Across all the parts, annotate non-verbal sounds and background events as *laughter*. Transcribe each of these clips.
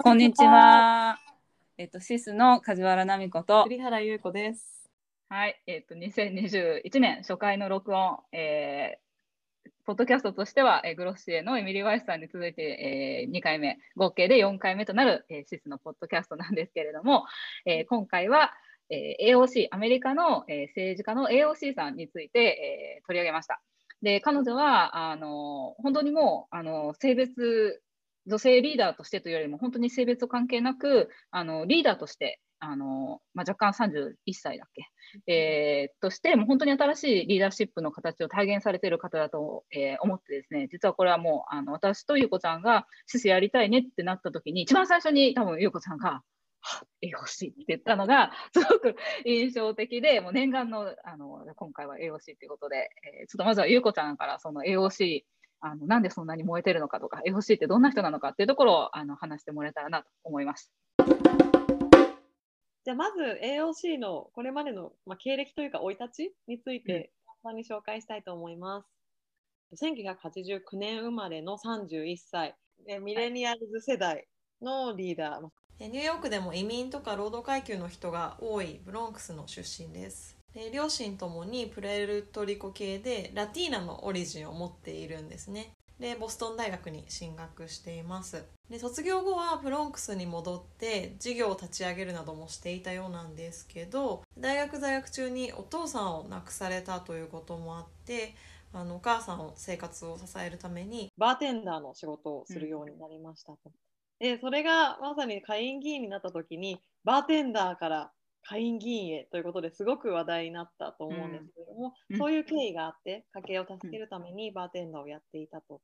こんにちは。えっと、シスの梶原奈美子と。栗原優子です。はい。えっと、2021年初回の録音、えー、ポッドキャストとしては、えー、グロッシエのエミリー・ワイスさんに続いて、えー、2回目、合計で4回目となる、えー、シスのポッドキャストなんですけれども、えー、今回は、えー、AOC、アメリカの、えー、政治家の AOC さんについて、えー、取り上げました。で、彼女は、あの、本当にもう、あの、性別、女性リーダーとしてというよりも、本当に性別関係なく、あの、リーダーとして、あの、まあ、若干31歳だっけ、えー、として、もう本当に新しいリーダーシップの形を体現されている方だと、えー、思ってですね、実はこれはもう、あの、私とゆうこちゃんが、シスやりたいねってなった時に、一番最初に多分ゆうこちゃんが、栄養士って言ったのが *laughs* すごく印象的で、もう念願のあの今回は栄養士ということで、えー、ちょっとまずはゆうこちゃんからその栄養士あのなんでそんなに燃えてるのかとか、栄養士ってどんな人なのかっていうところをあの話してもらえたらなと思います。じゃあまず AOC のこれまでの、まあ、経歴というか生い立ちについて簡単に紹介したいと思います。1989年生まれの31歳、ミレニアルズ世代のリーダー、ニューヨークでも移民とか労働階級の人が多いブロンクスの出身ですで両親ともにプエルトリコ系でラティーナのオリジンを持っているんですねでボストン大学に進学していますで卒業後はブロンクスに戻って事業を立ち上げるなどもしていたようなんですけど大学在学中にお父さんを亡くされたということもあってあのお母さんの生活を支えるためにバーテンダーの仕事をするようになりましたと。うんでそれがまさに下院議員になった時にバーテンダーから下院議員へということですごく話題になったと思うんですけれども、うん、そういう経緯があって家計を助けるためにバーテンダーをやっていたと。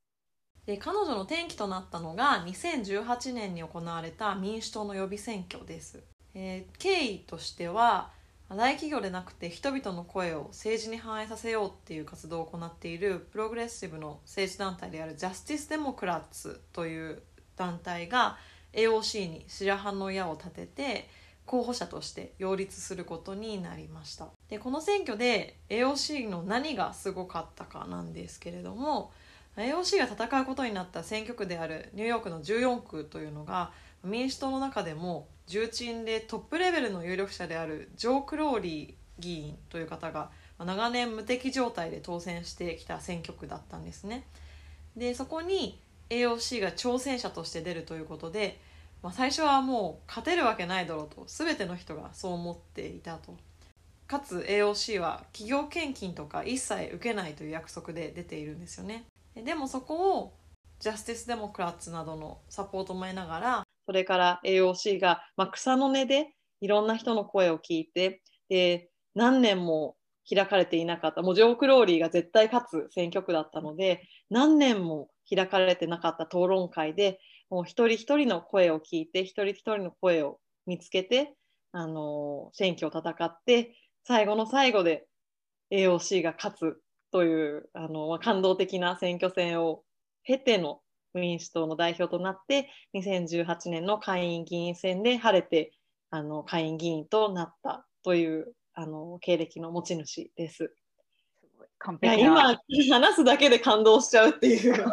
で彼女の転機となったのが2018年に行われた民主党の予備選挙です、えー、経緯としては大企業でなくて人々の声を政治に反映させようっていう活動を行っているプログレッシブの政治団体であるジャスティス・デモクラッツという団体が AOC に白羽の矢を立てて候補者として擁立することになりました。でこの選挙で AOC の何がすごかったかなんですけれども AOC が戦うことになった選挙区であるニューヨークの14区というのが民主党の中でも重鎮でトップレベルの有力者であるジョー・クローリー議員という方が長年無敵状態で当選してきた選挙区だったんですね。でそこに AOC が挑戦者として出るということで、まあ、最初はもう勝てるわけないだろうと全ての人がそう思っていたと。かつ AOC は企業献金とか一切受けないという約束で出ているんですよね。でもそこをジャスティス・デモクラッツなどのサポートも得ながらそれから AOC が、まあ、草の根でいろんな人の声を聞いてで何年も開かれていなかったもうジョー・クローリーが絶対勝つ選挙区だったので何年も開かれてなかった討論会でもう一人一人の声を聞いて一人一人の声を見つけて、あの選挙を戦って最後の最後で AOC が勝つという、あの感動的な選挙戦を経ての民主党の代表となって2018年の下院議員選で晴れてあの下院議員となったというあの経歴の持ち主です。完璧今話すだけで感動しちゃうっていう。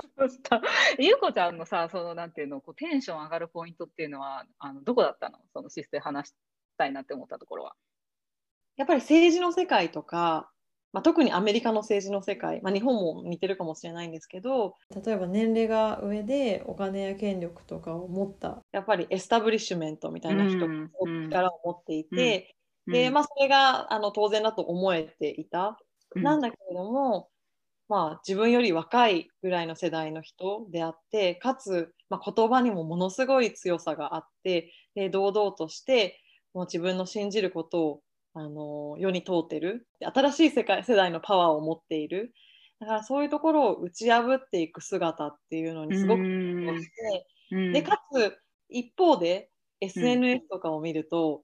ゆうこちゃんのさそのなんていうのこうテンション上がるポイントっていうのはあのどこだったの？そのシステ話したいなって思ったところは。やっぱり政治の世界とか、まあ、特にアメリカの政治の世界、まあ、日本も似てるかもしれないんですけど例えば年齢が上でお金や権力とかを持ったやっぱりエスタブリッシュメントみたいな人が力を持っていて、うんうん、でまあ、それがあの当然だと思えていた。なんだけれども、まあ、自分より若いぐらいの世代の人であってかつ、まあ、言葉にもものすごい強さがあってで堂々としてもう自分の信じることをあの世に通ってる。新しい世界世代のパワーを持っている。だからそういうところを打ち破っていく姿っていうのにすごくしてでかつ一方で SNS とかを見ると、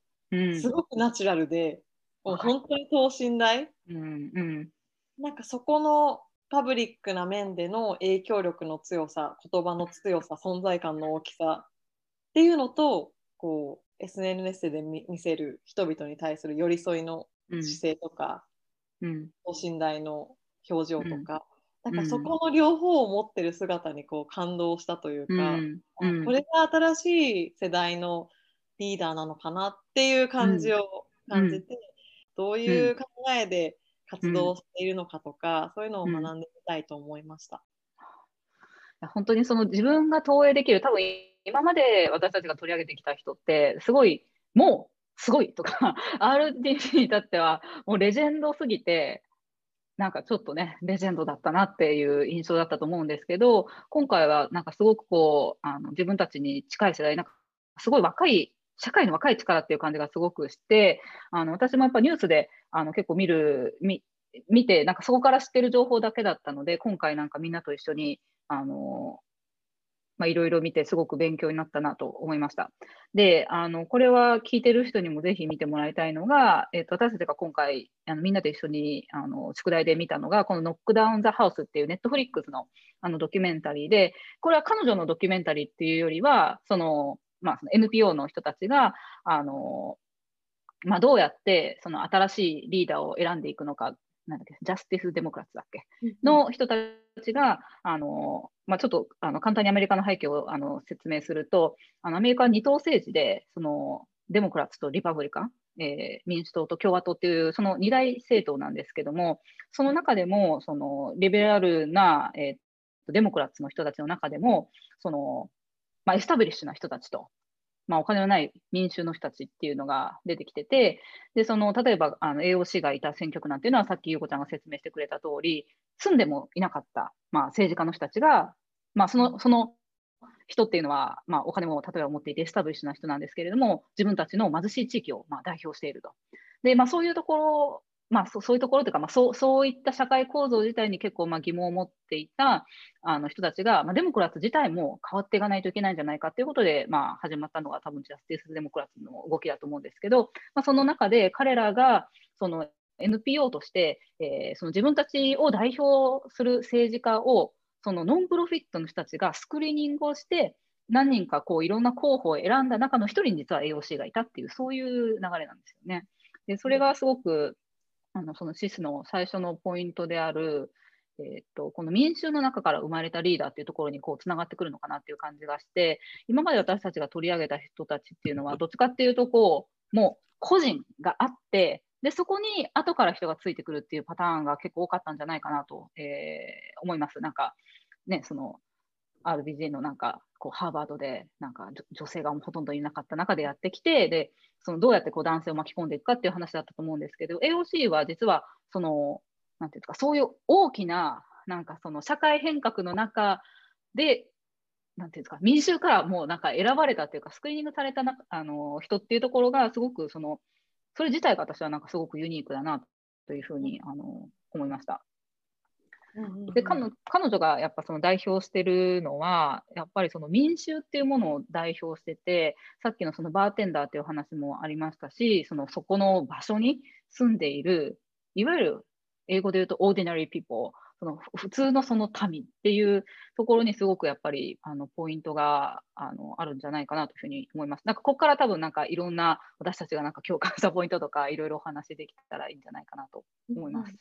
すごくナチュラルでもう本当に等身大、うんうん、なんかそこのパブリックな面での影響力の強さ言葉の強さ存在感の大きさっていうのとこう SNS で見せる人々に対する寄り添いの姿勢とか、うん、等身大の表情とか、だからそこの両方を持ってる姿にこう感動したというか、うん。うん。これが新しい世代のリーダーなのかなっていう感じを感じて、どういう考えで活動しているのかとか、そういうのを学んでみたいと思いました。本当にその自分が投影できる、多分今まで私たちが取り上げてきた人って、すごい、もうすごいとか、*laughs* RDC に至っては、もうレジェンドすぎて、なんかちょっとね、レジェンドだったなっていう印象だったと思うんですけど、今回はなんかすごくこう、あの自分たちに近い世代、なんかすごい若い、社会の若い力っていう感じがすごくして、あの私もやっぱニュースであの結構見る、見見て、なんかそこから知ってる情報だけだったので、今回なんかみんなと一緒に、あのまあ、いろいろ見てすごく勉強になったなと思いました。で、あのこれは聞いてる人にもぜひ見てもらいたいのが、えっと私たちが今回あのみんなで一緒にあの宿題で見たのが、このノックダウン・ザ・ハウスっていうネットフリックスのあのドキュメンタリーで、これは彼女のドキュメンタリーっていうよりは、そのまあ、その NPO の人たちが、あのまあ、どうやってその新しいリーダーを選んでいくのか、なんだっけ、ジャスティス・デモクラッツだっけ、の人たちが、あのまあ、ちょっとあの簡単にアメリカの背景をあの説明すると、あのアメリカは二党政治で、そのデモクラッツとリパブリカン、えー民主党と共和党っていう、その二大政党なんですけども、その中でも、そのリベラルな、えーデモクラッツの人たちの中でも、そのまあ、 establish な人たちと、まあ、お金のない民衆の人たちっていうのが出てきてて、でその例えばあの AOC がいた選挙区なんていうのは、さっき優子ちゃんが説明してくれた通り、住んでもいなかった、まあ、政治家の人たちが、まあ、そのその人っていうのは、まあ、お金も例えば持っていて、 establish な人なんですけれども、自分たちの貧しい地域をまあ代表していると。で、まあ、そういうところ、まあ、そうそういうところというか、まあ、そうそういった社会構造自体に結構まあ疑問を持っていたあの人たちが、まあ、デモクラッツ自体も変わっていかないといけないんじゃないかということで、まあ、始まったのが多分ジャスティス・デモクラッツの動きだと思うんですけど、まあ、その中で彼らがその NPO として、えーその自分たちを代表する政治家をそのノンプロフィットの人たちがスクリーニングをして何人かこういろんな候補を選んだ中の一人に実は AOC がいたっていうそういう流れなんですよね。でそれがすごくあのそのシスの最初のポイントである、えー、とこの民衆の中から生まれたリーダーっていうところにこうつながってくるのかなっていう感じがして今まで私たちが取り上げた人たちっていうのはどっちかっていうとこうもう個人があってでそこに後から人がついてくるっていうパターンが結構多かったんじゃないかなと、えー思います。なんかねその RBJ のなんかこうハーバードでなんか女性がほとんどいなかった中でやってきてでそのどうやってこう男性を巻き込んでいくかっていう話だったと思うんですけど AOC は実はそのなんていうんですかそういう大きななんかその社会変革の中でなんていうんですか民衆からもうなんか選ばれたっていうかスクリーニングされたなあの人っていうところがすごくそのそれ自体が私はなんかすごくユニークだなというふうにあの思いました。で彼女がやっぱその代表してるのはやっぱりその民衆っていうものを代表しててさっきのそのバーテンダーっていう話もありましたしそのそこの場所に住んでいるいわゆる英語で言うと ordinary people その普通のその民っていうところにすごくやっぱりあのポイントがあのあるんじゃないかなというふうに思います。なんかここから多分なんかいろんな私たちがなんか共感したポイントとかいろいろお話できたらいいんじゃないかなと思います。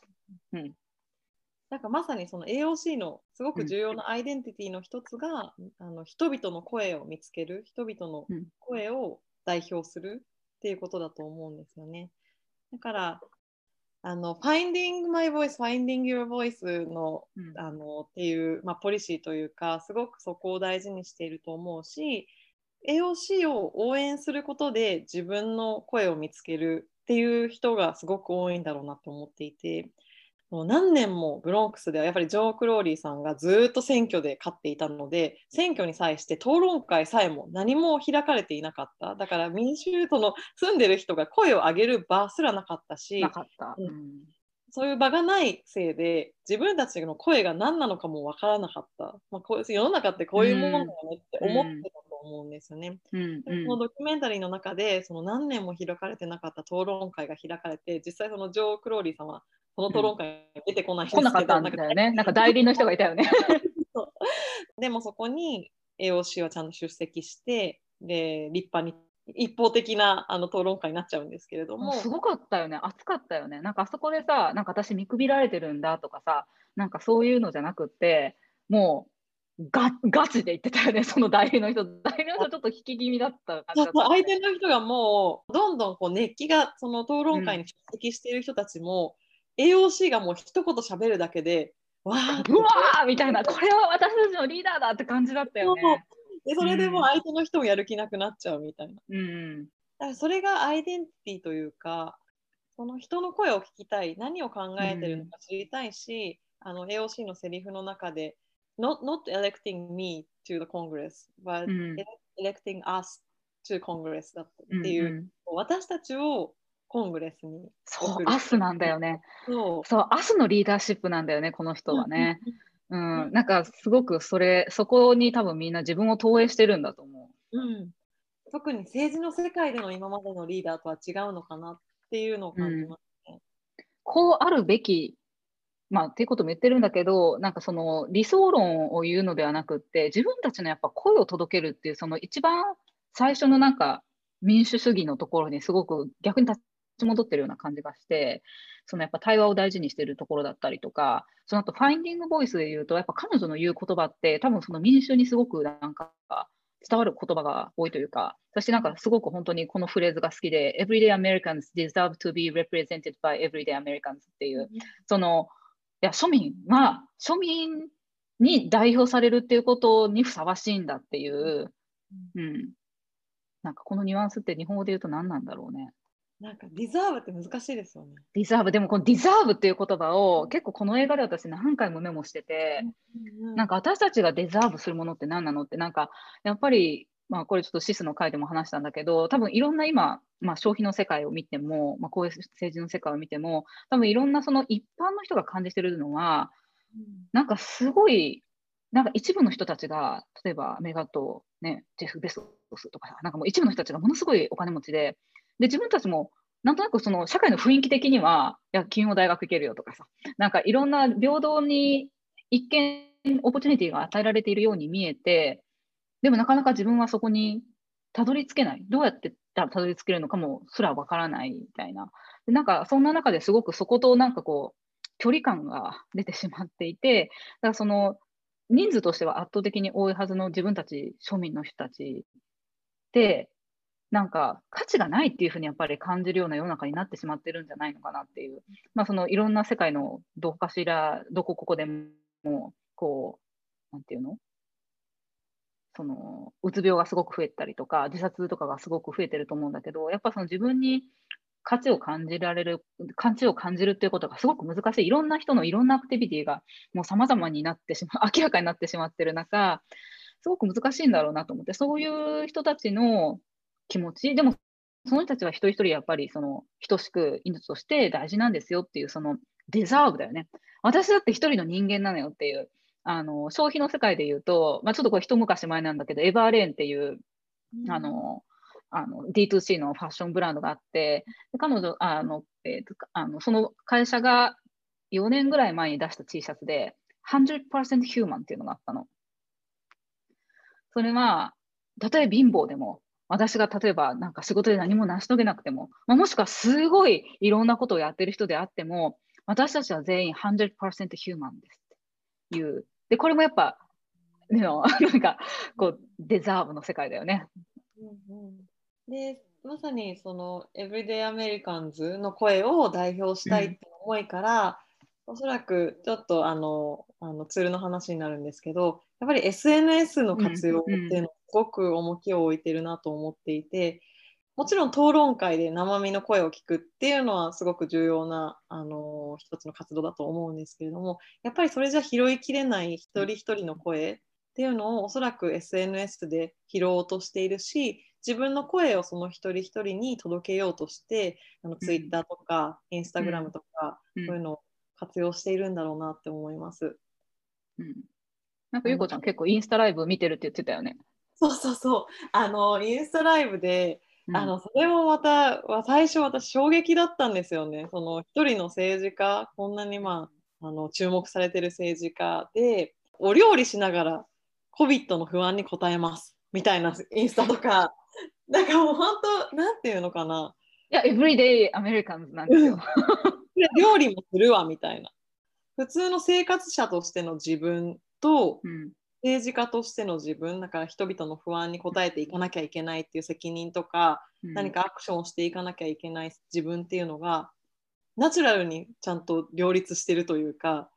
うんなんかまさにその AOC のすごく重要なアイデンティティの一つが、あの人々の声を見つける人々のうん。声を代表するっていうことだと思うんですよね。だからあの Finding My Voice, Finding Your Voice のうん。あのっていう、まあ、ポリシーというかすごくそこを大事にしていると思うし AOC を応援することで自分の声を見つけるっていう人がすごく多いんだろうなと思っていてもう何年もブロンクスではやっぱりジョー・クローリーさんがずっと選挙で勝っていたので選挙に際して討論会さえも何も開かれていなかった。だから民衆との住んでる人が声を上げる場すらなかったしなかった。うん。うん。そういう場がないせいで自分たちの声が何なのかもわからなかった、まあ、こう世の中ってこういうものだよねって思ってたと思うんですよね。うんでこのドキュメンタリーの中でその何年も開かれてなかった討論会が開かれて実際そのジョー・クローリーさんはその討論会に出てこないんですけど、来なかったんだよね。なんか代理の人がいたよね。でもそこに AOC はちゃんと出席してで立派に一方的なあの討論会になっちゃうんですけれども。すごかったよね、熱かったよね。なんかあそこでさ、なんか私見くびられてるんだとかさ、なんかそういうのじゃなくって、もうガガチで言ってたよね、*laughs* その代理の人。代理の人ちょっと引き気味だった感じだった、ね、相手の人がもうどんどんこう熱気がその討論会に出席している人たちも、うん、AOC がもう一言喋るだけでわーうわーみたいな。これは私たちのリーダーだって感じだったよね。でそれでも相手の人もやる気なくなっちゃうみたいな。うん、だからそれがアイデンティティというかその人の声を聞きたい。何を考えてるのか知りたいし、うん、あの AOC のセリフの中で not, not electing me to the Congress but、うん、electing us to Congress だったっていう、うんうん、私たちをコングレスに。そう、アスなんだよね。そう、そうアスのリーダーシップなんだよね、この人はね。うん、なんかすごくそれ、そこに多分みんな自分を投影してるんだと思う。うん、特に政治の世界での今までのリーダーとは違うのかなっていうのを感じますね。うん、こうあるべき、まあ、っていうことも言ってるんだけど、なんかその理想論を言うのではなくって、自分たちのやっぱ声を届けるっていう、その一番最初のなんか民主主義のところにすごく逆に立ち戻ってるような感じがして、そのやっぱ対話を大事にしてるところだったりとか、その後ファインディングボイスで言うと、やっぱ彼女の言う言葉って、多分その民主にすごくなんか伝わる言葉が多いというか、そしてなんかすごく本当にこのフレーズが好きで、Everyday Americans deserve to be represented by everyday Americans っていう、その、いや、庶民は庶民に代表されるっていうことにふさわしいんだっていう、うん。なんかこのニュアンスって日本語で言うと何なんだろうね。なんかディザーブって難しいですよね。ディザーブ、でもこのディザーブっていう言葉を結構この映画で私何回もメモしてて、うんうん、なんか私たちがデザーブするものって何なのって、なんかやっぱり、まあこれちょっとシスの回でも話したんだけど、多分いろんな今、まあ消費の世界を見ても、まあこういう政治の世界を見ても、多分いろんなその一般の人が感じてるのは、なんかすごい、なんか一部の人たちが、例えばメガとね、ジェフ・ベソスとか、なんかもう一部の人たちがものすごいお金持ちで、で、自分たちも、なんとなくその社会の雰囲気的には、いや、金融大学行けるよとかさ、なんかいろんな平等に一見、オポチュニティが与えられているように見えて、でもなかなか自分はそこにたどり着けない。どうやってたどり着けるのかもすらわからないみたいな。でなんかそんな中ですごくそことなんかこう、距離感が出てしまっていて、だからその人数としては圧倒的に多いはずの自分たち庶民の人たちで、なんか価値がないっていうふうにやっぱり感じるような世の中になってしまってるんじゃないのかなっていう、まあ、そのいろんな世界のどこかしら、どこここでも、こう、なんていうの？そのうつ病がすごく増えたりとか、自殺とかがすごく増えてると思うんだけど、やっぱその自分に価値を感じられる、価値を感じるっていうことがすごく難しい。いろんな人のいろんなアクティビティがもう様々になってしまう、*laughs* 明らかになってしまってる中、すごく難しいんだろうなと思って、そういう人たちの気持ち、でもその人たちは一人一人やっぱりその等しく命として大事なんですよっていうそのデザーブだよね。私だって一人の人間なのよっていう、あの消費の世界で言うと、まあ、ちょっとこれ一昔前なんだけど、エバーレーンっていう、うん、あのあの D2C のファッションブランドがあって、彼女あの、えー、あのその会社が4年ぐらい前に出した T シャツで、100% human っていうのがあったの。それは、たとえ貧乏でも、私が例えばなんか仕事で何も成し遂げなくても、まあ、もしくはすごいいろんなことをやってる人であっても、私たちは全員100%ヒューマンですっていう。で、これもやっぱ、ね、*laughs* なんかこうデザーブの世界だよね。うんうん、で、まさにそのエブリデイアメリカンズの声を代表したいって思いから、うん、おそらくちょっとあのあのツールの話になるんですけど、やっぱり SNS の活用っていうのすごく重きを置いてるなと思っていてもちろん討論会で生身の声を聞くっていうのはすごく重要なあの一つの活動だと思うんですけれどもやっぱりそれじゃ拾いきれない一人一人の声っていうのをおそらく SNS で拾おうとしているし自分の声をその一人一人に届けようとしてあの Twitter とか Instagram とか、そういうのを活用しているんだろうなって思います。うん、なんかゆうこちゃん結構インスタライブ見てるって言ってたよね。そうそうそう。あの、インスタライブで、うん、あの、それもまた、最初私衝撃だったんですよね。その一人の政治家、こんなにまあ、あの、注目されてる政治家で、お料理しながら COVID の不安に応えます。みたいなインスタとか、*laughs* なんかもう本当なんていうのかないや、エブリデイアメリカンズなんですよ。料理もするわみたいな普通の生活者としての自分とうん政治家としての自分だから人々の不安に応えていかなきゃいけないっていう責任とか、うん。何かアクションをしていかなきゃいけない自分っていうのがナチュラルにちゃんと両立してるというか、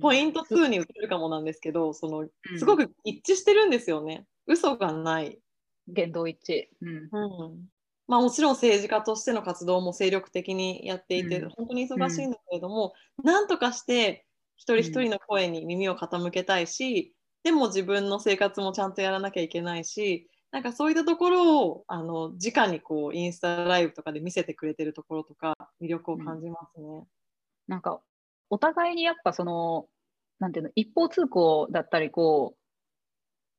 ポイント2に移るかもなんですけどそのうん。すごく一致してるんですよね。嘘がない、言動一致。うん。うん。まあ、もちろん政治家としての活動も精力的にやっていて、うん。本当に忙しいんだけれども、なんとかして一人一人の声に耳を傾けたいし、でも自分の生活もちゃんとやらなきゃいけないしなんかそういったところをあの直にこうインスタライブとかで見せてくれてるところとか魅力を感じますね。なんか、お互いにやっぱその、なんていうの、一方通行だったり、こ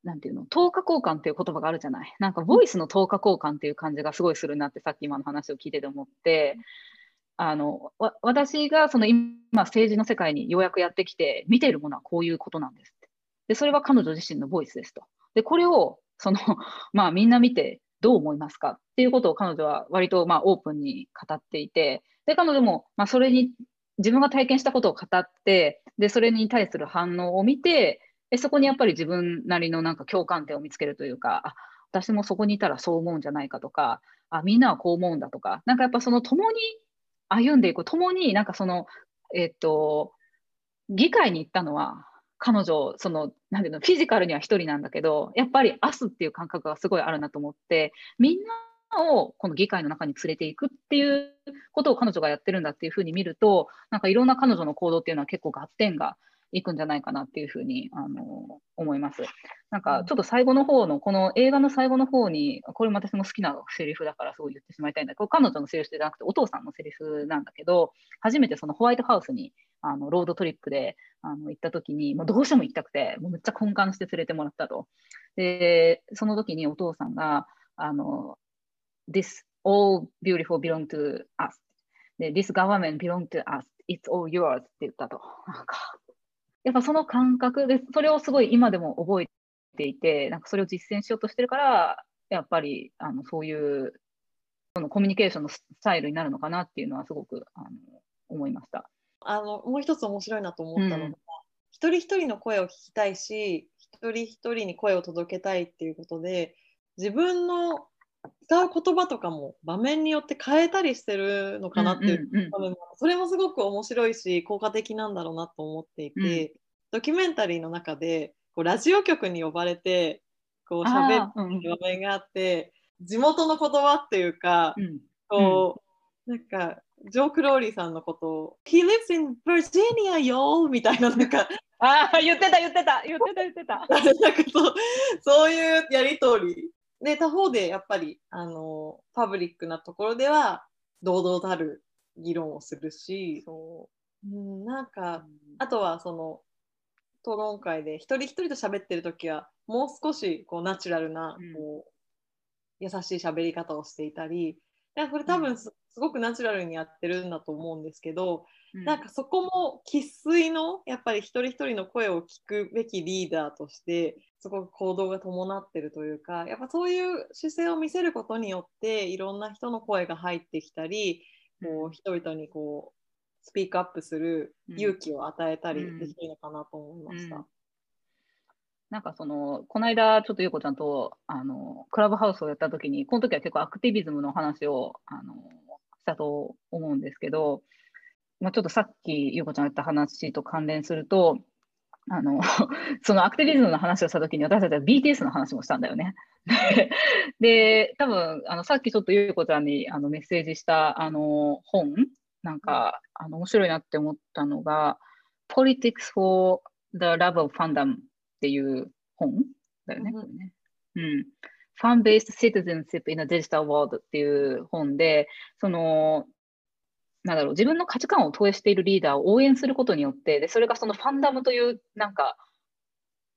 う、なんていうの、等価交換っていう言葉があるじゃない。なんか、ボイスの等価交換っていう感じがすごいするなって、さっき今の話を聞いてて思って、あの、私がその今、政治の世界にようやくやってきて、見ているものはこういうことなんです。で、それは彼女自身のボイスですと。で、これを、その、*laughs* まあ、みんな見てどう思いますかっていうことを彼女は割とまあオープンに語っていて、で、彼女もまあそれに自分が体験したことを語って、で、それに対する反応を見て、でそこにやっぱり自分なりのなんか共感点を見つけるというか、あ私もそこにいたらそう思うんじゃないかとか、あみんなはこう思うんだとか、なんかやっぱその共に歩んでいく、共になんかその、えっと、議会に行ったのは、彼女、その、なんていうの、フィジカルには1人なんだけど、やっぱり明日っていう感覚がすごいあるなと思って、みんなをこの議会の中に連れていくっていうことを彼女がやってるんだっていうふうに見ると、なんかいろんな彼女の行動っていうのは結構合点がいくんじゃないかなっていうふうにあの思います。なんかちょっと最後の方の、この映画の最後の方に、これも私も好きなセリフだからすごい言ってしまいたいんだけど、彼女のセリフじゃなくてお父さんのセリフなんだけど、初めてそのホワイトハウスにあのロードトリップであの行った時に、もうどうしても行きたくて、もうめっちゃ根幹して連れてもらったと。で、その時にお父さんが、あの、This all beautiful belong to us. で、This government belong to us. It's all yours って言ったと。なんか、やっぱその感覚で、それをすごい今でも覚えていて、なんかそれを実践しようとしてるから、やっぱりあのそういうそのコミュニケーションのスタイルになるのかなっていうのはすごくあの思いました。あのもう一つ面白いなと思ったのが、うん一人一人の声を聞きたいし一人一人に声を届けたいっていうことで自分の使う言葉とかも場面によって変えたりしてるのかなっていう、うんうんうん多分それもすごく面白いし効果的なんだろうなと思っていて、ドキュメンタリーの中でこうラジオ局に呼ばれてこう喋あーうんる場面があって地元の言葉っていうか、うんこう、なんか、ジョー・クローリーさんのことを、He lives in Virginia, yo! みたいな、なんか、ああ、言ってた、言ってた、言ってた、言ってた。*laughs* なんかそうそういうやりとり。で、他方でやっぱり、あの、パブリックなところでは、堂々たる議論をするし、そう。ん、なんうか、あとはその、討論会で一人一人と喋ってる時はもう少しこうナチュラルなうん。こう、優しい喋り方をしていたりいやこれ多分すすごくナチュラルにやってるんだと思うんですけど、なんかそこも生粋のやっぱり一人一人の声を聞くべきリーダーとしてすごく行動が伴ってるというかやっぱそういう姿勢を見せることによっていろんな人の声が入ってきたりこう人々にこうスピークアップする勇気を与えたりできるのかなと思いました。うんなんかその、この間、ちょっとゆうこちゃんと、あの、クラブハウスをやったときに、この時は結構アクティビズムの話を、あの、したと思うんですけど、まあ、ちょっとさっきゆうこちゃんが言った話と関連すると、あの、*laughs* そのアクティビズムの話をしたときに、私たちは BTS の話もしたんだよね。*laughs* で、多分、あの、さっきちょっとゆうこちゃんにあのメッセージした、あの、本、なんか、あの、面白いなって思ったのが、Politics for the Love of Fandom っていう本だよね。うんこれねうん。Fan-Based Citizenship in a Digital World っていう本で、その、なんだろう、自分の価値観を投影しているリーダーを応援することによって、で、それがそのファンダムという、なんか、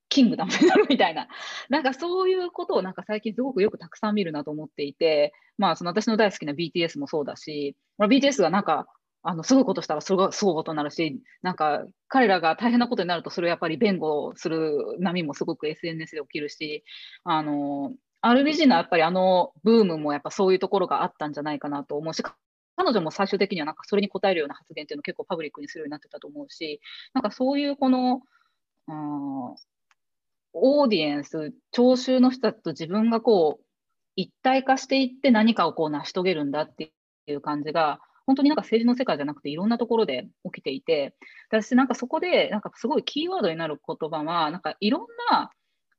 キングダムになるみたいな、*laughs* なんかそういうことをなんか最近すごくよくたくさん見るなと思っていて、まあその私の大好きな BTS もそうだし、まあ、BTS がなんか、あの、すごいことしたらそれがすごいことになるし、なんか彼らが大変なことになるとそれをやっぱり弁護する波もすごく SNS で起きるし、あの、RBG のやっぱりあのブームもやっぱそういうところがあったんじゃないかなと思うし、彼女も最終的にはなんかそれに応えるような発言っていうのを結構パブリックにするようになってたと思うし、なんかそういうこの、うん、オーディエンス、聴衆の人たちと自分がこう一体化していって何かをこう成し遂げるんだっていう感じが、本当になんか政治の世界じゃなくていろんなところで起きていて、私なんかそこでなんかすごいキーワードになる言葉は、なんかいろんな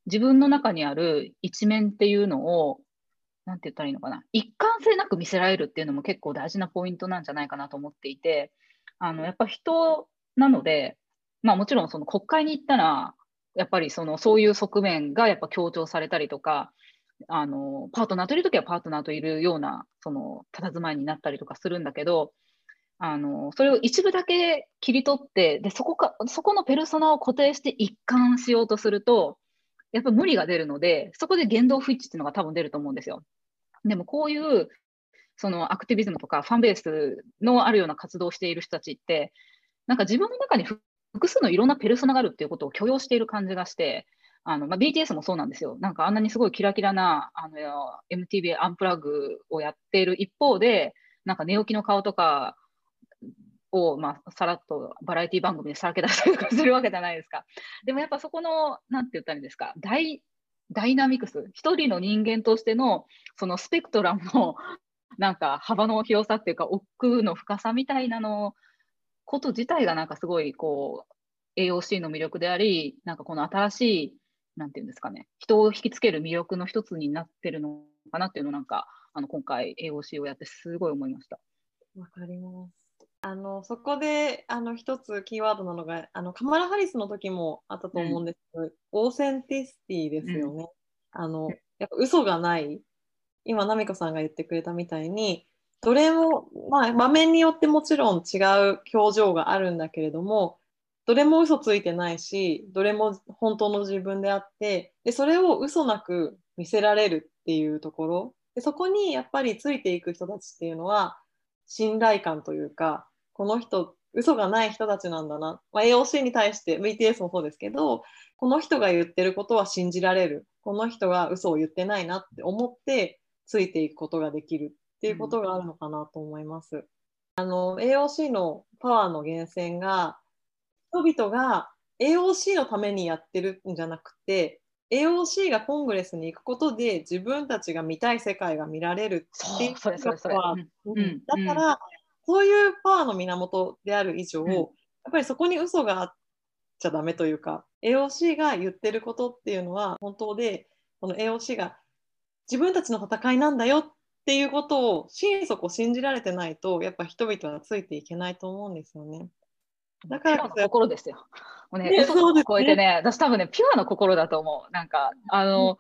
自分の中にある一面っていうのを、なんて言ったらいいのかな、一貫性なく見せられるっていうのも結構大事なポイントなんじゃないかなと思っていて、あのやっぱ人なので、まあもちろんその国会に行ったら、やっぱりそのそういう側面がやっぱ強調されたりとか、あのパートナーといるときはパートナーといるようなその佇まいになったりとかするんだけどあのそれを一部だけ切り取ってでそこかそこのペルソナを固定して一貫しようとするとやっぱ無理が出るのでそこで言動不一致っていうのが多分出ると思うんですよ。でもこういうそのアクティビズムとかファンベースのあるような活動をしている人たちってなんか自分の中に複数のいろんなペルソナがあるっていうことを許容している感じがしてあのまあ、BTS もそうなんですよ。なんかあんなにすごいキラキラなあの MTV アンプラグをやっている一方で、なんか寝起きの顔とかを、まあ、さらっとバラエティ番組でさらけ出したりとかするわけじゃないですか。でもやっぱそこの、なんて言ったらいいんですか、ダイダイナミクス、一人の人間としてのそのスペクトラムのなんか幅の広さっていうか、奥の深さみたいなのこと自体がなんかすごいこう AOC の魅力であり、なんかこの新しいなんていうんですかね、人を引きつける魅力の一つになってるのかなっていうのをなんか、あの今回 AOC をやってすごい思いました。わかります。あのそこであの一つキーワードなのがあのカマラ・ハリスの時もあったと思うんですけど、うん、オーセンティシティですよね。うん、あのやっぱ嘘がない今奈美子さんが言ってくれたみたいにどれも、まあ、場面によってもちろん違う表情があるんだけれどもどれも嘘ついてないしどれも本当の自分であってでそれを嘘なく見せられるっていうところ。でそこにやっぱりついていく人たちっていうのは信頼感というかこの人嘘がない人たちなんだな、まあ、AOC に対して BTS もそうですけどこの人が言ってることは信じられる。この人が嘘を言ってないなって思ってついていくことができるっていうことがあるのかなと思います。うん、あの AOC のパワーの源泉が人々が AOC のためにやってるんじゃなくて AOC がコングレスに行くことで自分たちが見たい世界が見られるっていうそれそれそれ、うん、だから、そういうパワーの源である以上、うん、やっぱりそこに嘘があっちゃダメというか AOC が言ってることっていうのは本当でこの AOC が自分たちの戦いなんだよっていうことを心底信じられてないとやっぱ人々はついていけないと思うんですよね。だからこそ心ですよ。もうね、ね嘘を超えてね、ね私多分ね、ピュアの心だと思う。なんか、あの、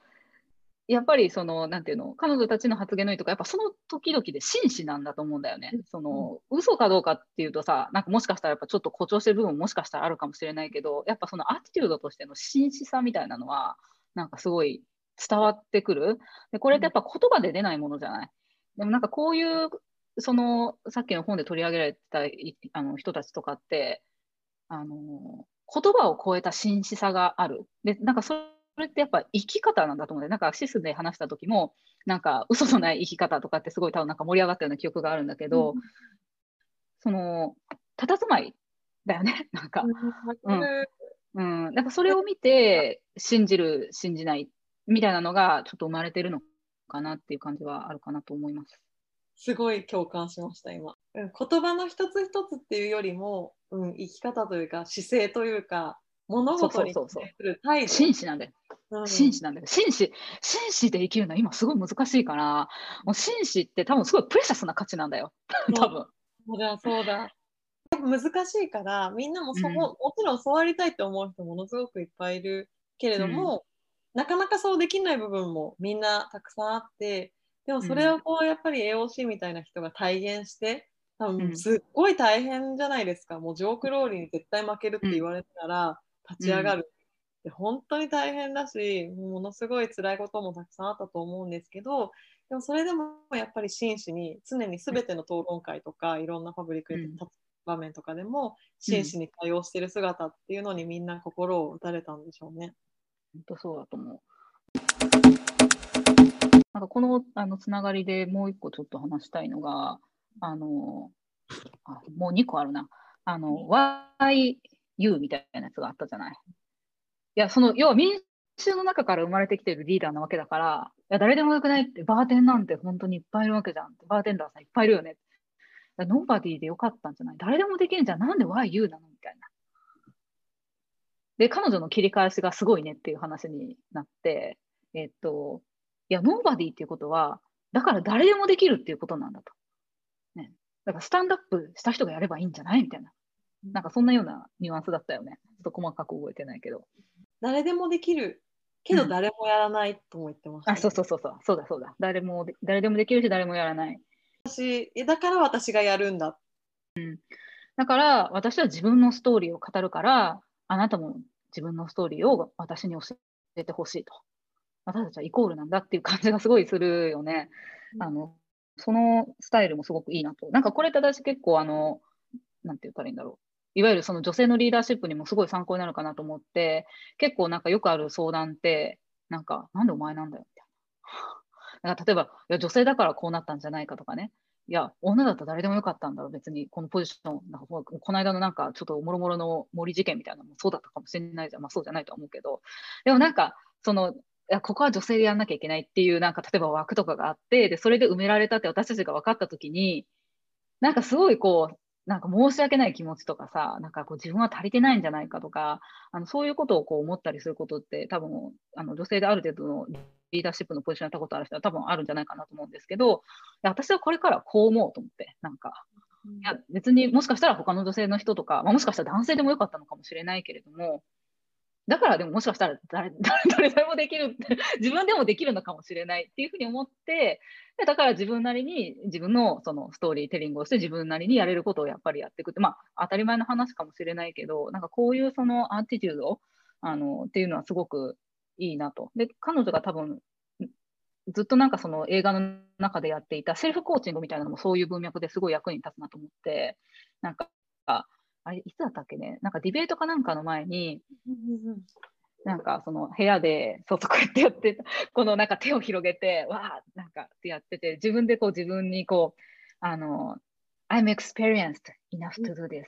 うん、やっぱりその、なんていうの、彼女たちの発言の意図が、やっぱその時々で真摯なんだと思うんだよね。その、嘘かどうかっていうとさ、なんかもしかしたらやっぱちょっと誇張してる部分ももしかしたらあるかもしれないけど、やっぱそのアティチュードとしての真摯さみたいなのは、なんかすごい伝わってくる。で、これってやっぱ言葉で出ないものじゃない？でもなんかこういうそのさっきの本で取り上げられたあの人たちとかってあの言葉を超えた真摯さがある。で、なんかそれってやっぱ生き方なんだと思うんで、なんかシスで話した時も、なんか嘘のない生き方とかってすごい多分なんか盛り上がったような記憶があるんだけど、うん、その、佇まいだよね、*laughs* なんか。うん。うん、なんかそれを見て、信じる、信じないみたいなのがちょっと生まれてるのかなっていう感じはあるかなと思います。すごい共感しました今、うん、言葉の一つ一つっていうよりも、うん、生き方というか姿勢というか物事に対する態度。紳士なんだよ、うん、紳士なんだよ。紳士紳士で生きるのは今すごい難しいからもう紳士って多分すごいプレシャスな価値なんだよ。多分。そうだそうだ。難しいからみんなもそ、うん、もちろんそうありたいと思う人ものすごくいっぱいいるけれども、うん、なかなかそうできない部分もみんなたくさんあってでもそれをこうやっぱり AOC みたいな人が体現して、多分すっごい大変じゃないですか、もうジョークローリーに絶対負けるって言われたら立ち上がる、で本当に大変だしものすごい辛いこともたくさんあったと思うんですけどでもそれでもやっぱり真摯に常に全ての討論会とかいろんなパブリックで立つ場面とかでも真摯に対応してる姿っていうのにみんな心を打たれたんでしょうね。本当そうだと思う。なんかこのあのつながりでもう一個ちょっと話したいのが、あの、あもう2個あるな。あの、YU みたいなやつがあったじゃない。いや、その、要は民衆の中から生まれてきてるリーダーなわけだから、いや、誰でもよくないって、バーテンなんて本当にいっぱいいるわけじゃん。バーテンダーさんいっぱいいるよね。 nobody でよかったんじゃない誰でもできるんじゃん。なんで YU なのみたいな。で、彼女の切り返しがすごいねっていう話になって、えっと、いや、 nobody っていうことは、だから誰でもできるっていうことなんだと。ね。だから stand up した人がやればいいんじゃないみたいな。なんかそんなようなニュアンスだったよね。ちょっと細かく覚えてないけど。誰でもできるけど誰もやらないとも言ってました、ねうん、あ、そうそうそうそう。そうだそうだ。誰も、誰でもできるし誰もやらない。私、だから私がやるんだ。うん。だから私は自分のストーリーを語るから、あなたも自分のストーリーを私に教えてほしいと。私たちはイコールなんだっていう感じがすごいするよね。あのそのスタイルもすごくいいなと。なんかこれって私結構あの、なんて言ったらいいんだろう。いわゆるその女性のリーダーシップにもすごい参考になるかなと思って、結構なんかよくある相談って、なんか、なんでお前なんだよみたいな。か例えば、いや女性だからこうなったんじゃないかとかね。いや、女だったら誰でもよかったんだろう、別にこのポジション、なんかこの間のなんかちょっともろもろの森事件みたいなのもそうだったかもしれないじゃん、まあそうじゃないと思うけど、でもなんか、そのやここは女性でやんなきゃいけないっていうなんか例えば枠とかがあってでそれで埋められたって私たちが分かった時になんかすごいこうなんか申し訳ない気持ちとかさなんかこう自分は足りてないんじゃないかとかあのそういうことをこう思ったりすることって多分あの女性である程度のリーダーシップのポジションやったことある人は多分あるんじゃないかなと思うんですけど私はこれからこう思うと思ってなんか。いや別にもしかしたら他の女性の人とか、まあ、もしかしたら男性でもよかったのかもしれないけれどもだからでももしかしたら誰 *laughs* 誰でもできる自分でもできるのかもしれないっていうふうに思ってでだから自分なりに自分のそのストーリーテリングをして自分なりにやれることをやっぱりやっていくってまあ当たり前の話かもしれないけどなんかこういうそのアンティチュードあのっていうのはすごくいいなと。で彼女が多分ずっとなんかその映画の中でやっていたセルフコーチングみたいなのもそういう文脈ですごい役に立つなと思ってなんかあれ、いつだったっけね、なんかディベートかなんかの前に、なんかその部屋で、そうそう、こうやってやって、このなんか手を広げて、わー、なんかってやってて、自分でこう自分にこう、あの、I'm experienced enough to do this.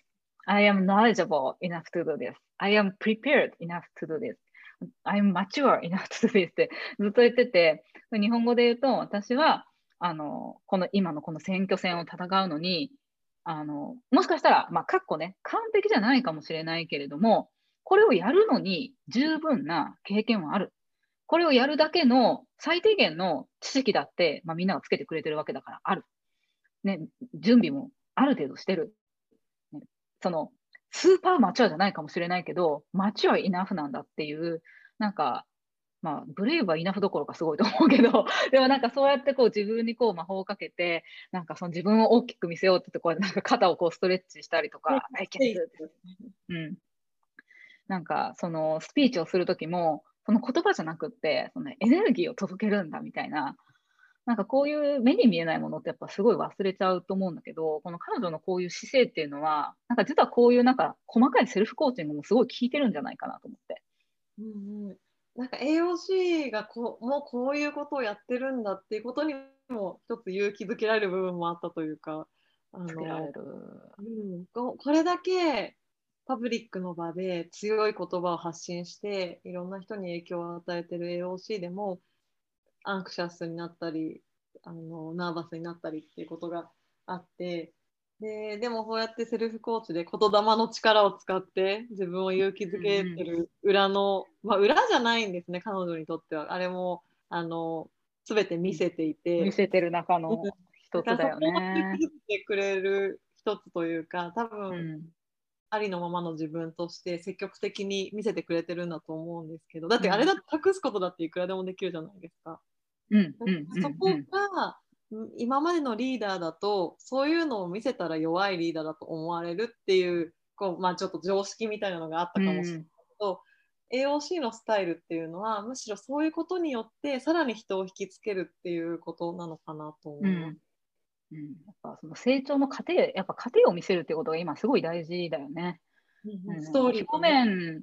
I am knowledgeable enough to do this. I am prepared enough to do this. I'm mature enough to do this ってずっと言ってて、日本語で言うと、私は、あの、この今のこの選挙戦を戦うのに、あの、もしかしたら、まあ、かっこね、完璧じゃないかもしれないけれども、これをやるのに十分な経験はある。これをやるだけの最低限の知識だって、まあ、みんながつけてくれてるわけだからある。ね、準備もある程度してる。ね、その、スーパーマチュアじゃないかもしれないけど、マチュアイナフなんだっていう、なんか、まあ、ブレイブはイナフどころかすごいと思うけど、*laughs* でもなんかそうやってこう自分にこう魔法をかけて、なんかその自分を大きく見せようって言って、こうなんか肩をこうストレッチしたりとか、うん。なんかそのスピーチをするときも、その言葉じゃなくって、そのエネルギーを届けるんだみたいな、なんかこういう目に見えないものってやっぱすごい忘れちゃうと思うんだけど、この彼女のこういう姿勢っていうのは、なんか実はこういうなんか細かいセルフコーチングもすごい効いてるんじゃないかなと思って。うんうんなんか AOC がこもうこういうことをやってるんだっていうことにも一つ勇気づけられる部分もあったというかあの、うん、これだけパブリックの場で強い言葉を発信していろんな人に影響を与えてる AOC でもアンクシャスになったりあのナーバスになったりっていうことがあってででもこうやってセルフコーチで言霊の力を使って自分を勇気づけてる裏の、うん、まあ、裏じゃないんですね彼女にとっては。あれもあの全て見せていて。見せてる中の一つだよね。見せてくれる一つというか多分、うん、ありのままの自分として積極的に見せてくれてるんだと思うんですけど。だってあれだって隠すことだっていくらでもできるじゃないですか。うん、そこが今までのリーダーだとそういうのを見せたら弱いリーダーだと思われるっていうこう、まあ、ちょっと常識みたいなのがあったかもしれないけど、うん、AOC のスタイルっていうのはむしろそういうことによってさらに人を引きつけるっていうことなのかなと思います。うん、うん、やっぱその成長の過程やっぱ過程を見せるってことが今すごい大事だよね。うん、ストーリー、表面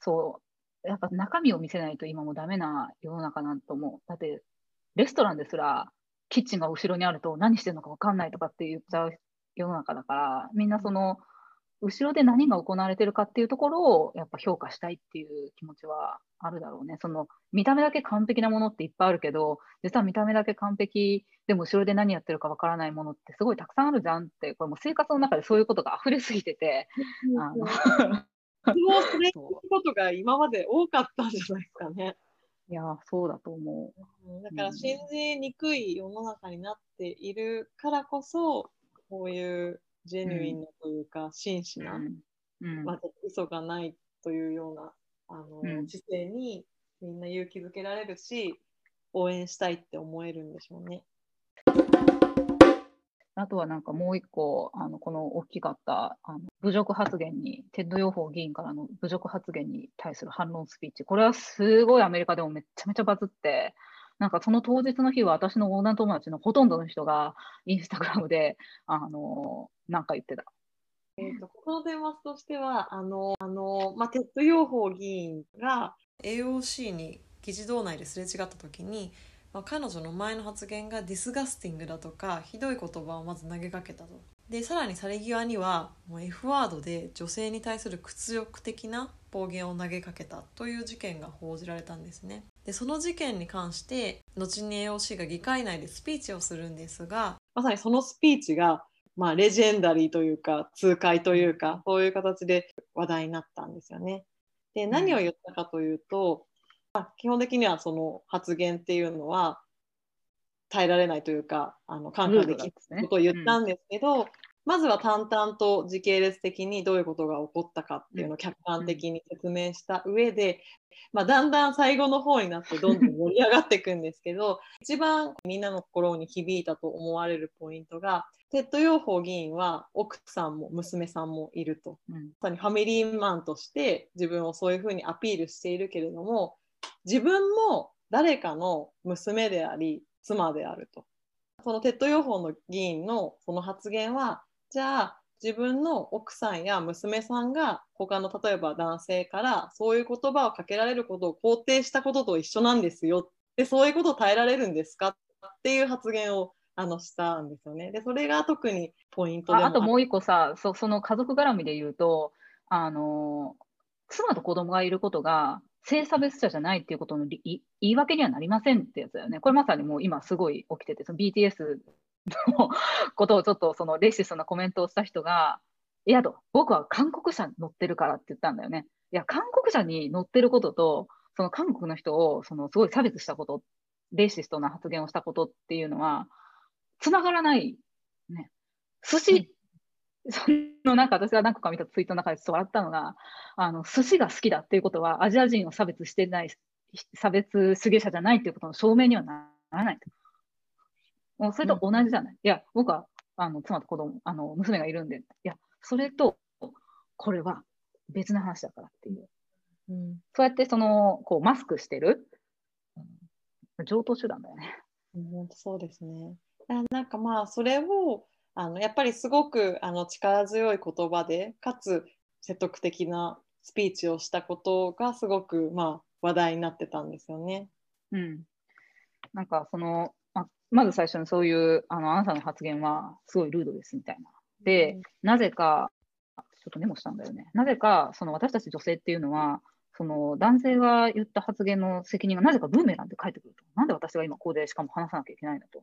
そうやっぱ中身を見せないと今もダメな世の中なんと思う。だってレストランですらキッチンが後ろにあると何してるのか分かんないとかって言っちゃう世の中だからみんなその後ろで何が行われてるかっていうところをやっぱ評価したいっていう気持ちはあるだろうね。その見た目だけ完璧なものっていっぱいあるけど、実は見た目だけ完璧でも後ろで何やってるかわからないものってすごいたくさんあるじゃんって、これも生活の中でそういうことが溢れすぎてて。あのそれことが今まで多かったんじゃないですかね。いや、そうだと思う。だから信じにくい世の中になっているからこそ、こういう genuine なというか、真摯な、うん。まあ、嘘がないというようなあの、うん、姿勢にみんな勇気づけられるし応援したいって思えるんでしょうね。あとはなんかもう一個、あのこの大きかったあの侮辱発言に、テッド・ヨーホー議員からの侮辱発言に対する反論スピーチ、これはすごいアメリカでもめちゃめちゃバズって、なんかその当日の日は私の女友達のほとんどの人がインスタグラムで、あのなんか言ってた。えーと、この電話としてはあのあの、まあ、テッド・ヨーホー議員が AOC に議事堂内ですれ違った時に、まあ、彼女の前の発言が disgusting だとかひどい言葉をまず投げかけたと。でさらに去り際にはもう F ワードで女性に対する屈辱的な暴言を投げかけたという事件が報じられたんですね。でその事件に関して後に AOC が議会内でスピーチをするんですがまさにそのスピーチがまあ、 legendary というか痛快というかそういう形で話題になったんですよね。で何を言ったかというと、まあ、基本的にはその発言っていうのは耐えられないというかあの看過できないことを言ったんですけど、うん、まずは淡々と時系列的にどういうことが起こったかっていうのを客観的に説明した上で、まあ、だんだん最後の方になってどんどん盛り上がっていくんですけど一番みんなの心に響いたと思われるポイントがテッド・ヨーホー議員は奥さんも娘さんもいると、うん、 family man として自分をそういうふうにアピールしているけれども自分も誰かの娘であり妻であると。そのテッド・ヨーホーの議員のその発言はじゃあ自分の奥さんや娘さんが他の例えば男性からそういう言葉をかけられることを肯定したことと一緒なんですよ。でそういうことを耐えられるんですか？っていう発言をあのしたんですよね。でそれが特にポイントであともう一個さその家族絡みで言うとあの妻と子供がいることが性差別者じゃないっていうことの言い訳にはなりませんってやつだよね。これまさにもう今すごい起きててその BTS のことをちょっとそのレシストなコメントをした人が、いやと、僕は韓国車に乗ってるからって言ったんだよね。いや、韓国車に乗ってることと、その韓国の人をそのすごい差別したこと、レシストな発言をしたことっていうのは、つながらない。ね。寿司、*laughs* そのなんか私が何個か見たツイートの中でちょっと笑ったのが、あの寿司が好きだっていうことは、アジア人を差別してない、差別主義者じゃないっていうことの証明にはならないと。もうそれと同じじゃない。うん、いや、僕はあの妻と子供、あの娘がいるんで、いや、それとこれは別の話だからっていう。うん、そうやってそのこうマスクしてる、うん、上等手段だよね。本当そうですね。なんかまあそれをあのやっぱりすごくあの力強い言葉でかつ説得的なスピーチをしたことがすごくまあ話題になってたんですよね。うん、なんかそのまず最初にそういうあのあなたの発言はすごいルードですみたいな。で、うん、なぜか、ちょっとメモしたんだよね。なぜかその私たち女性っていうのは、その男性が言った発言の責任がなぜかブーメランで返ってくると。なんで私が今こうでしかも話さなきゃいけないんだと。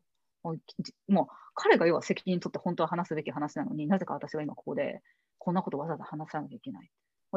もう彼が要は責任取って本当は話すべき話なのになぜか私が今ここでこんなことわざわざ話さなきゃいけない。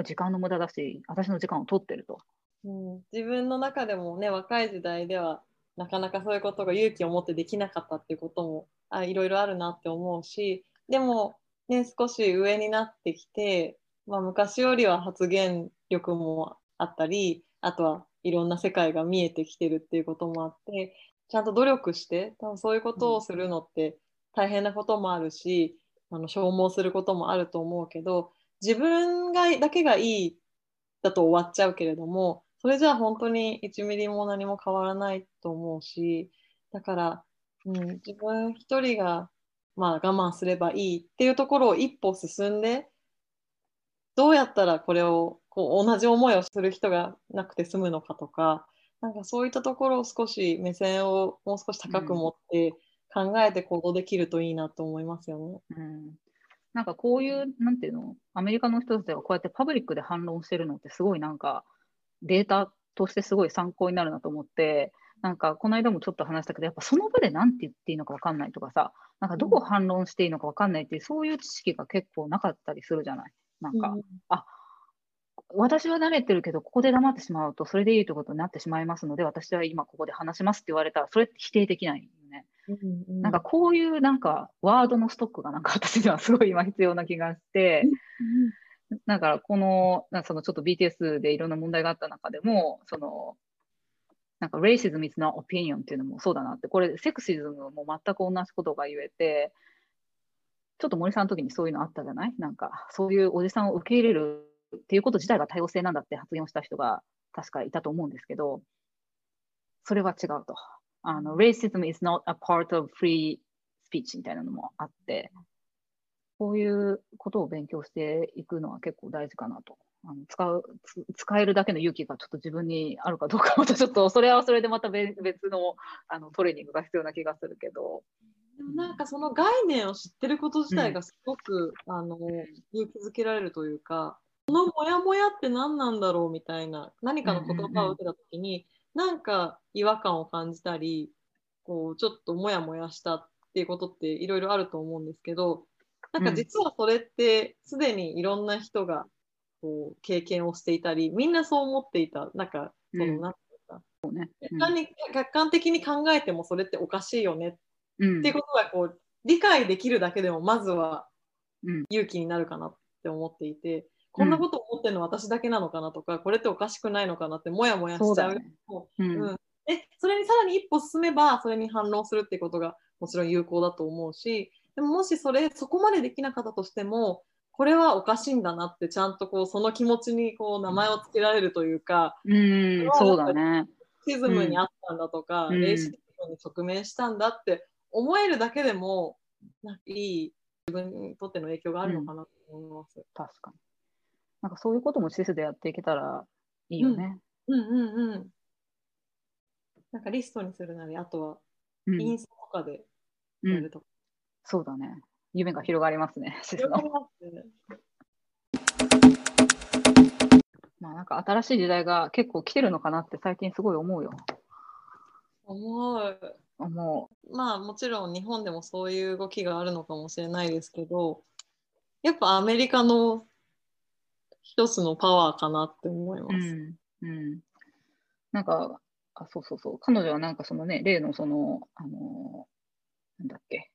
時間の無駄だし、私の時間を取ってると。うん、自分の中でもね、若い時代ではなかなかそういうことが勇気を持ってできなかったっていうこともあいろいろあるなって思うしでも、ね、少し上になってきて、まあ、昔よりは発言力もあったりあとはいろんな世界が見えてきてるっていうこともあってちゃんと努力して多分そういうことをするのって大変なこともあるし、あの消耗することもあると思うけど自分がだけがいいだと終わっちゃうけれどもそれじゃあ本当に1ミリも何も変わらないと思うしだから、うん、自分一人が、まあ、我慢すればいいっていうところを一歩進んでどうやったらこれをこう同じ思いをする人がなくて済むのかとかなんかそういったところを少し目線をもう少し高く持って考えて行動できるといいなと思いますよね。うんなんかこういう、なんていうの、アメリカの人たちがこうやってパブリックで反論してるのってすごいなんかデータとしてすごい参考になるなと思って、なんかこの間もちょっと話したけど、やっぱその場で何て言っていいのか分かんないとかさ、なんかどこ反論していいのか分かんないっていう、そういう知識が結構なかったりするじゃない？なんか、うん私は慣れてるけど、ここで黙ってしまうと、それでいいということになってしまいますので、私は今ここで話しますって言われたら、それって否定できないよね。うんなんかこういうなんかワードのストックがなんか私にはすごい今必要な気がして、だからこの、なんかそのちょっと BTS でいろんな問題があった中でも、その、なんか racism is not opinion っていうのもそうだなって、これセクシズムも全く同じことが言えて、ちょっと森さんの時にそういうのあったじゃない？なんかそういうおじさんを受け入れるっていうこと自体が多様性なんだって発言をした人が確かいたと思うんですけど、それは違うと。あの、racism is not a part of free speech みたいなのもあって、こういうことを勉強していくのは結構大事かなと。あの使うつ使えるだけの勇気がちょっと自分にあるかどうか、またちょっと *laughs* それはそれでまた別別のあのトレーニングが必要な気がするけど。でもなんかその概念を知ってること自体がすごく、あの勇気づけられるというか、このモヤモヤって何なんだろうみたいな何かの言葉を受けた時に、なんか違和感を感じたりこうちょっとモヤモヤしたっていうことっていろいろあると思うんですけどなんか実はそれってすでにいろんな人がこう経験をしていたりみんなそう思っていたなんかその、うん。なんていうか。そうね。客観に客観的に考えてもそれっておかしいよねうん。っていうことがこう理解できるだけでもまずはうん。勇気になるかなって思っていて、こんなこと思ってるの私だけなのかなとかこれっておかしくないのかなってもやもやしちゃうそう。うんうんでそれにさらに一歩進めばそれに反論するってことがもちろん有効だと思うしでももしそれそこまでできなかったとしてもこれはおかしいんだなってちゃんとこうその気持ちにこう名前を付けられるというか、うん、そうだね。シズムにあったんだとか、うんレイシズムに直面したんだって思えるだけでもなんかいい自分にとっての影響があるのかなと思います。確かに。なんかそういうこともシスでやっていけたらいいよね。うんうんうん。なんかリストにするなり、あとはうんインスタとかでうんやるとか。そうだね。夢が広がりますね、*laughs* シスの広がり。ますねまあなんか新しい時代が結構来てるのかなって最近すごい思うよ。思う。思まあもちろん日本でもそういう動きがあるのかもしれないですけど、やっぱアメリカの一つのパワーかなって思いまう。う。ん。うん。なんか、あ、そうそうそう。彼女はなんかそのね、例のその、あの、なんだっけ。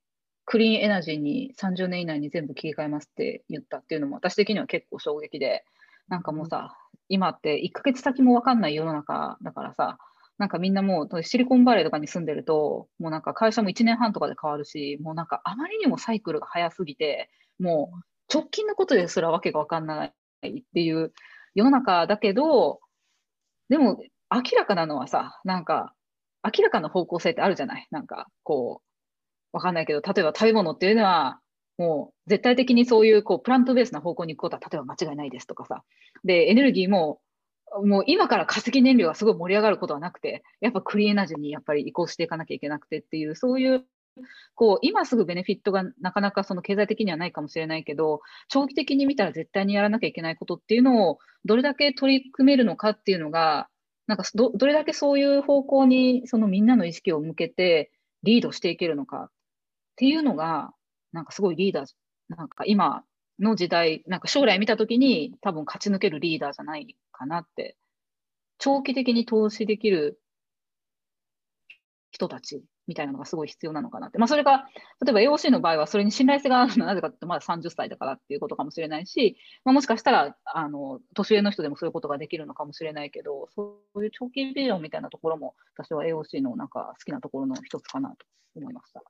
クリーンエナジーに30年以内に全部切り替えますって言ったっていうのも私的には結構衝撃で、なんかもうさ、今って1ヶ月先もわかんない世の中だからさ、なんかみんなもうシリコンバレーとかに住んでると、もうなんか会社も1年半とかで変わるし、もうなんかあまりにもサイクルが早すぎて、もう直近のことですらわけがわかんないっていう世の中だけど、でも明らかなのはさ、なんか明らかな方向性ってあるじゃない？なんかこう、わかんないけど、例えば食べ物っていうのは、もう絶対的にそういうこうプラントベースな方向に行くことは例えば間違いないですとかさ。で、エネルギーも、もう今から化石燃料がすごい盛り上がることはなくて、やっぱクリーエナジーにやっぱり移行していかなきゃいけなくてっていう、そういう、こう、今すぐベネフィットがなかなかその経済的にはないかもしれないけど、長期的に見たら絶対にやらなきゃいけないことっていうのを、どれだけ取り組めるのかっていうのが、なんかどれだけそういう方向にそのみんなの意識を向けてリードしていけるのかっていうのが、なんかすごいリーダー、なんか今の時代、なんか将来見たときに多分勝ち抜けるリーダーじゃないかなって、長期的に投資できる人たちみたいなのがすごい必要なのかなって。まあそれが、例えば AOC の場合はそれに信頼性があるのは *laughs* なぜかってまだ30歳だからっていうことかもしれないし、まあ、もしかしたら、あの、年上の人でもそういうことができるのかもしれないけど、そういう長期ビジョンみたいなところも私は AOC のなんか好きなところの一つかなと思いました。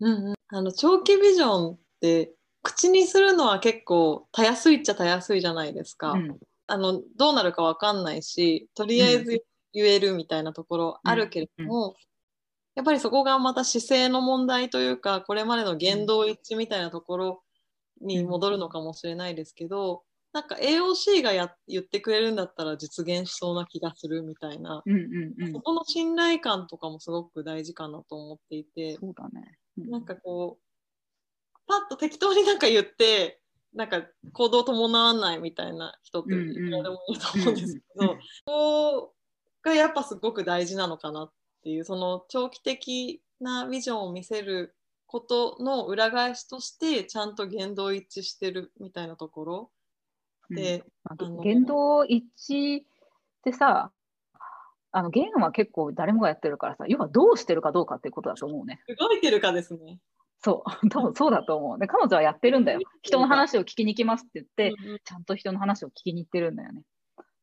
うんうん、あの長期ビジョンって口にするのは結構たやすいっちゃたやすいじゃないですか。うんあのどうなるかわかんないしとりあえず言えるみたいなところあるけれども、やっぱりそこがまた姿勢の問題というかこれまでの言動一致みたいなところに戻るのかもしれないですけど、なんか AOC がや言ってくれるんだったら実現しそうな気がするみたいな、うんうんうんそ。この信頼感とかもすごく大事かなと思っていて、そうだね。うんなんかこうパッと適当になんか言ってなんか行動伴わないみたいな人っていくらでもいると思うんですけど、うんそこがやっぱすごく大事なのかなっていうその長期的なビジョンを見せることの裏返しとしてちゃんと言動一致してるみたいなところで、まあのあ言動一致ってさ、あのゲームは結構誰もがやってるからさ、要はどうしてるかどうかっていうことだと思うね。動いてるかですね。そう、*laughs* 多分そうだと思う。で、彼女はやってるんだよ。人の話を聞きに行きますって言って、うんうんちゃんと人の話を聞きに行ってるんだよね。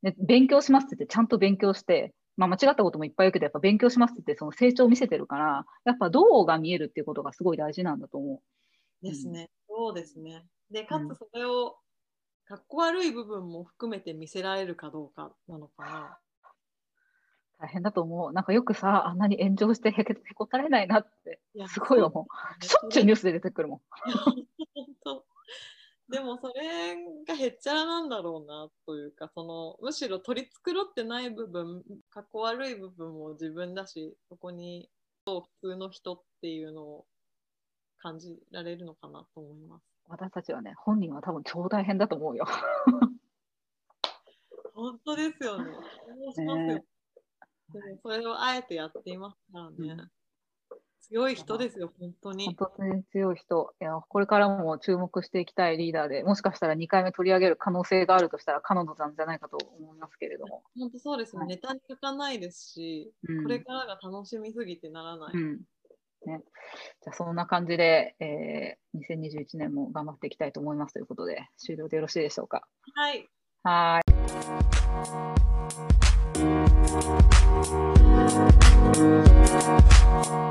で、勉強しますって言って、ちゃんと勉強して、まあ、間違ったこともいっぱい言うけど、やっぱ勉強しますってその成長を見せてるから、やっぱどうが見えるっていうことがすごい大事なんだと思ですね。そうですね。で、かうんつそれを、かっこ悪い部分も含めて見せられるかどうかなのかな。う。大変だと思う。なんかよくさ、あんなに炎上してへけへこたれないなって、すごい思う。しょっちゅうニュースで出てくるもん。でもそれがへっちゃらなんだろうなというかそのむしろ取り繕ってない部分かっこ悪い部分も自分だしそこに普通の人っていうのを感じられるのかなと思います。私たちはね、本人は多分超大変だと思うよ。*laughs* 本当ですよね。そうしますよねでもそれをあえてやっていますからね。うん強い人ですよ、本当に。本当に強い人いや、これからも注目していきたいリーダーで、もしかしたら2回目取り上げる可能性があるとしたら、彼女なんじゃないかと思いますけれども。本当そうですね、はいネタに書かないですし、うんこれからが楽しみすぎてならない。うんね、じゃあそんな感じで、えー2021年も頑張っていきたいと思いますということで、終了でよろしいでしょうか。はい。はーい。